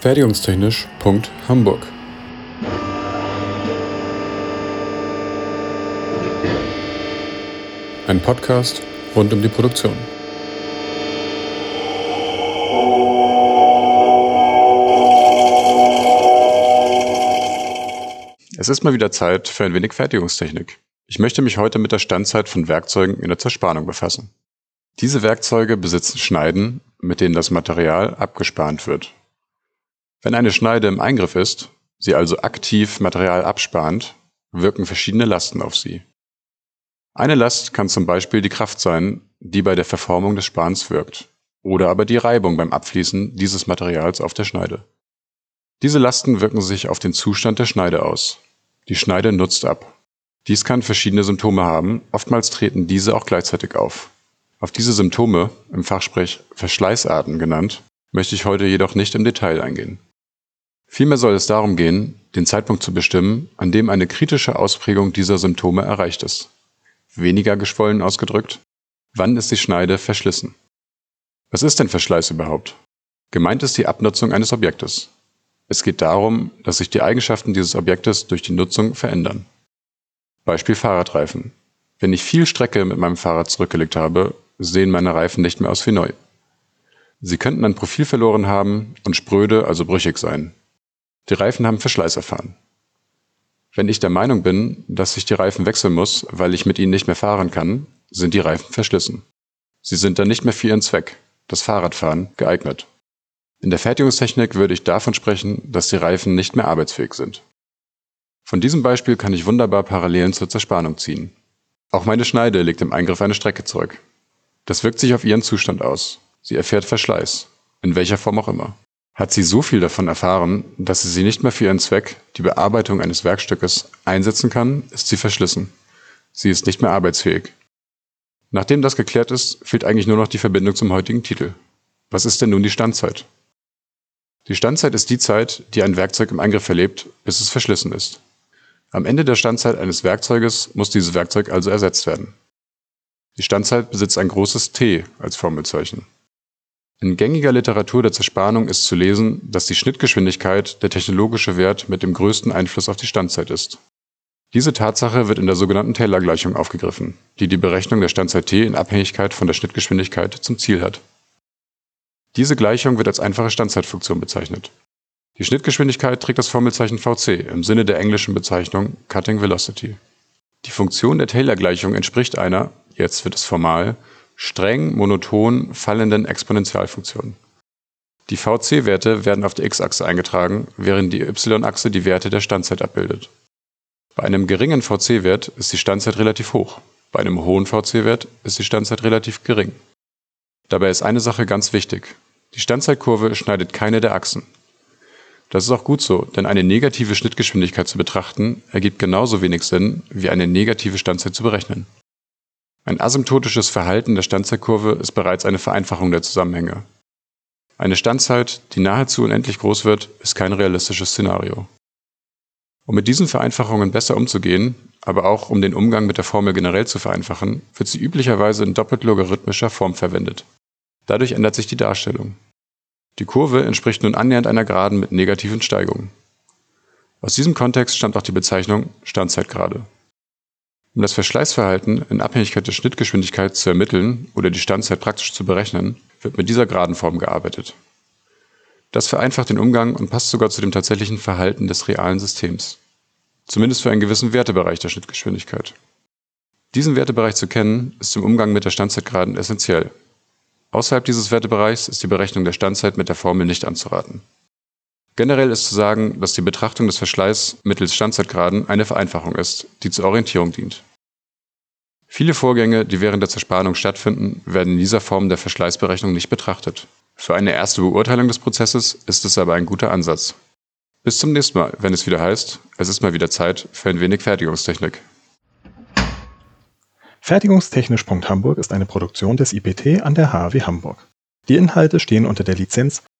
Fertigungstechnisch.hamburg Ein Podcast rund um die Produktion. Es ist mal wieder Zeit für ein wenig Fertigungstechnik. Ich möchte mich heute mit der Standzeit von Werkzeugen in der Zerspannung befassen. Diese Werkzeuge besitzen Schneiden, mit denen das Material abgespannt wird. Wenn eine Schneide im Eingriff ist, sie also aktiv Material abspannt, wirken verschiedene Lasten auf sie. Eine Last kann zum Beispiel die Kraft sein, die bei der Verformung des Spans wirkt, oder aber die Reibung beim Abfließen dieses Materials auf der Schneide. Diese Lasten wirken sich auf den Zustand der Schneide aus. Die Schneide nutzt ab. Dies kann verschiedene Symptome haben, oftmals treten diese auch gleichzeitig auf. Auf diese Symptome, im Fachsprech Verschleißarten genannt, möchte ich heute jedoch nicht im Detail eingehen. Vielmehr soll es darum gehen, den Zeitpunkt zu bestimmen, an dem eine kritische Ausprägung dieser Symptome erreicht ist. Weniger geschwollen ausgedrückt, wann ist die Schneide verschlissen? Was ist denn Verschleiß überhaupt? Gemeint ist die Abnutzung eines Objektes. Es geht darum, dass sich die Eigenschaften dieses Objektes durch die Nutzung verändern. Beispiel Fahrradreifen. Wenn ich viel Strecke mit meinem Fahrrad zurückgelegt habe, sehen meine Reifen nicht mehr aus wie neu. Sie könnten ein Profil verloren haben und spröde, also brüchig sein. Die Reifen haben Verschleiß erfahren. Wenn ich der Meinung bin, dass ich die Reifen wechseln muss, weil ich mit ihnen nicht mehr fahren kann, sind die Reifen verschlissen. Sie sind dann nicht mehr für ihren Zweck, das Fahrradfahren, geeignet. In der Fertigungstechnik würde ich davon sprechen, dass die Reifen nicht mehr arbeitsfähig sind. Von diesem Beispiel kann ich wunderbar Parallelen zur Zerspannung ziehen. Auch meine Schneide legt im Eingriff eine Strecke zurück. Das wirkt sich auf ihren Zustand aus. Sie erfährt Verschleiß, in welcher Form auch immer. Hat sie so viel davon erfahren, dass sie sie nicht mehr für ihren Zweck, die Bearbeitung eines Werkstückes, einsetzen kann, ist sie verschlissen. Sie ist nicht mehr arbeitsfähig. Nachdem das geklärt ist, fehlt eigentlich nur noch die Verbindung zum heutigen Titel. Was ist denn nun die Standzeit? Die Standzeit ist die Zeit, die ein Werkzeug im Eingriff verlebt, bis es verschlissen ist. Am Ende der Standzeit eines Werkzeuges muss dieses Werkzeug also ersetzt werden. Die Standzeit besitzt ein großes T als Formelzeichen. In gängiger Literatur der Zerspannung ist zu lesen, dass die Schnittgeschwindigkeit der technologische Wert mit dem größten Einfluss auf die Standzeit ist. Diese Tatsache wird in der sogenannten Taylor-Gleichung aufgegriffen, die die Berechnung der Standzeit t in Abhängigkeit von der Schnittgeschwindigkeit zum Ziel hat. Diese Gleichung wird als einfache Standzeitfunktion bezeichnet. Die Schnittgeschwindigkeit trägt das Formelzeichen Vc im Sinne der englischen Bezeichnung Cutting Velocity. Die Funktion der Taylor-Gleichung entspricht einer, jetzt wird es formal, streng monoton fallenden Exponentialfunktion. Die Vc-Werte werden auf der x-Achse eingetragen, während die y-Achse die Werte der Standzeit abbildet. Bei einem geringen Vc-Wert ist die Standzeit relativ hoch, bei einem hohen Vc-Wert ist die Standzeit relativ gering. Dabei ist eine Sache ganz wichtig. Die Standzeitkurve schneidet keine der Achsen. Das ist auch gut so, denn eine negative Schnittgeschwindigkeit zu betrachten, ergibt genauso wenig Sinn, wie eine negative Standzeit zu berechnen. Ein asymptotisches Verhalten der Standzeitkurve ist bereits eine Vereinfachung der Zusammenhänge. Eine Standzeit, die nahezu unendlich groß wird, ist kein realistisches Szenario. Um mit diesen Vereinfachungen besser umzugehen, aber auch um den Umgang mit der Formel generell zu vereinfachen, wird sie üblicherweise in doppelt logarithmischer Form verwendet. Dadurch ändert sich die Darstellung. Die Kurve entspricht nun annähernd einer Geraden mit negativen Steigungen. Aus diesem Kontext stammt auch die Bezeichnung Standzeitgrade. Um das Verschleißverhalten in Abhängigkeit der Schnittgeschwindigkeit zu ermitteln oder die Standzeit praktisch zu berechnen, wird mit dieser Gradenform gearbeitet. Das vereinfacht den Umgang und passt sogar zu dem tatsächlichen Verhalten des realen Systems. Zumindest für einen gewissen Wertebereich der Schnittgeschwindigkeit. Diesen Wertebereich zu kennen, ist im Umgang mit der Standzeitgraden essentiell, Außerhalb dieses Wertebereichs ist die Berechnung der Standzeit mit der Formel nicht anzuraten. Generell ist zu sagen, dass die Betrachtung des Verschleiß mittels Standzeitgraden eine Vereinfachung ist, die zur Orientierung dient. Viele Vorgänge, die während der Zerspannung stattfinden, werden in dieser Form der Verschleißberechnung nicht betrachtet. Für eine erste Beurteilung des Prozesses ist es aber ein guter Ansatz. Bis zum nächsten Mal, wenn es wieder heißt, es ist mal wieder Zeit für ein wenig Fertigungstechnik. Fertigungstechnisch.hamburg ist eine Produktion des IPT an der HAW Hamburg. Die Inhalte stehen unter der Lizenz